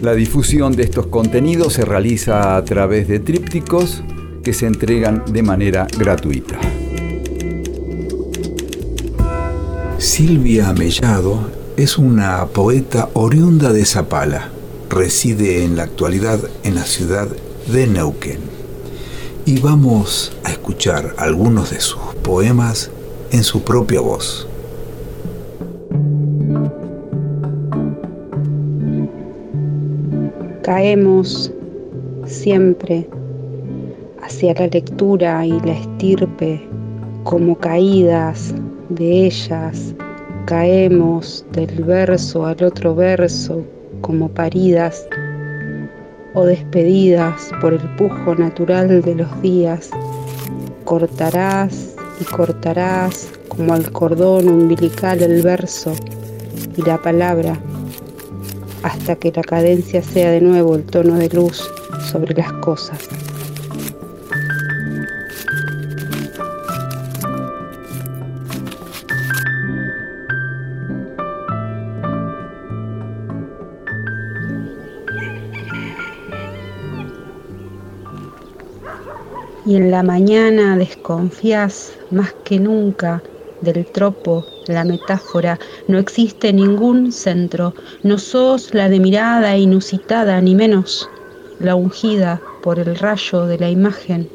La difusión de estos contenidos se realiza a través de trípticos que se entregan de manera gratuita. Silvia Mellado es una poeta oriunda de Zapala. Reside en la actualidad en la ciudad de Neuquén. Y vamos a escuchar algunos de sus poemas en su propia voz. Caemos siempre hacia la lectura y la estirpe como caídas de ellas caemos del verso al otro verso como paridas o despedidas por el pujo natural de los días. Cortarás y cortarás como al cordón umbilical el verso y la palabra hasta que la cadencia sea de nuevo el tono de luz sobre las cosas. y en la mañana desconfías más que nunca del tropo, la metáfora, no existe ningún centro, no sos la de mirada inusitada, ni menos la ungida por el rayo de la imagen.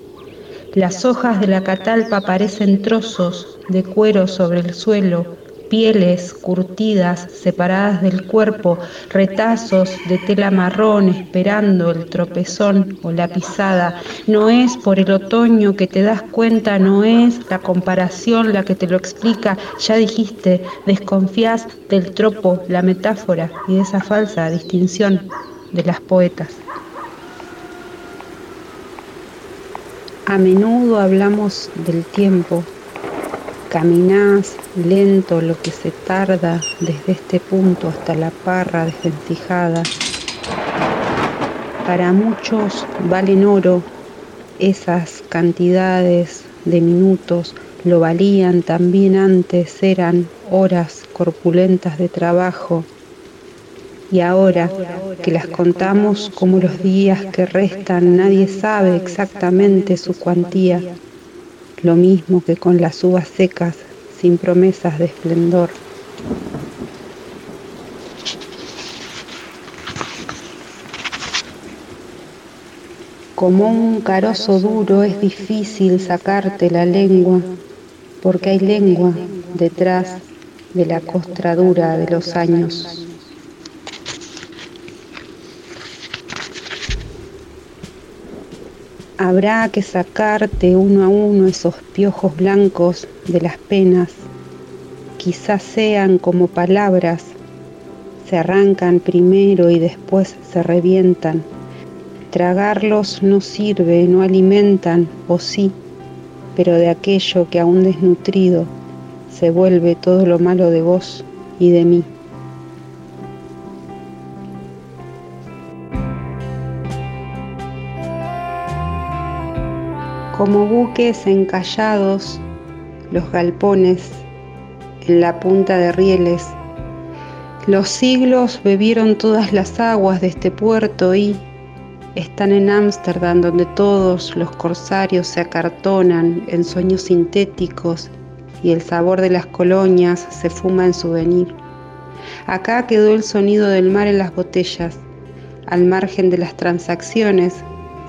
Las hojas de la catalpa parecen trozos de cuero sobre el suelo, pieles curtidas, separadas del cuerpo, retazos de tela marrón esperando el tropezón o la pisada. No es por el otoño que te das cuenta, no es la comparación la que te lo explica. Ya dijiste, desconfías del tropo, la metáfora y de esa falsa distinción de las poetas. A menudo hablamos del tiempo, Caminás lento lo que se tarda desde este punto hasta la parra desvencijada. Para muchos valen oro esas cantidades de minutos, lo valían también antes, eran horas corpulentas de trabajo. Y ahora que las contamos como los días que restan, nadie sabe exactamente su cuantía lo mismo que con las uvas secas sin promesas de esplendor. Como un carozo duro es difícil sacarte la lengua, porque hay lengua detrás de la costradura de los años. Habrá que sacarte uno a uno esos piojos blancos de las penas. Quizás sean como palabras, se arrancan primero y después se revientan. Tragarlos no sirve, no alimentan, o sí, pero de aquello que aún desnutrido se vuelve todo lo malo de vos y de mí. Como buques encallados los galpones en la punta de rieles. Los siglos bebieron todas las aguas de este puerto y están en Ámsterdam donde todos los corsarios se acartonan en sueños sintéticos y el sabor de las colonias se fuma en souvenir. Acá quedó el sonido del mar en las botellas, al margen de las transacciones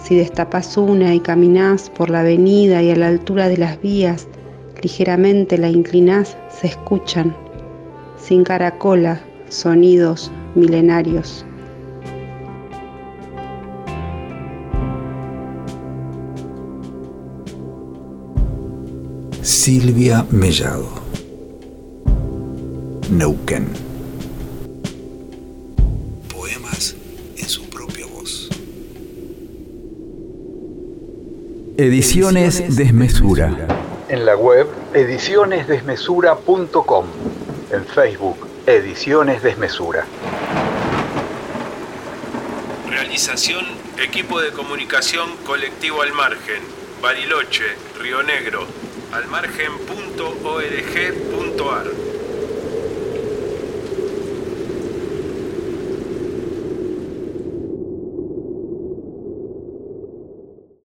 si destapas una y caminás por la avenida y a la altura de las vías, ligeramente la inclinás, se escuchan, sin caracola, sonidos milenarios. Silvia Mellado Neuquén Ediciones Desmesura. En la web edicionesdesmesura.com. En Facebook Ediciones Desmesura. Realización Equipo de Comunicación Colectivo Al Margen. Bariloche, Río Negro. Almargen.org.ar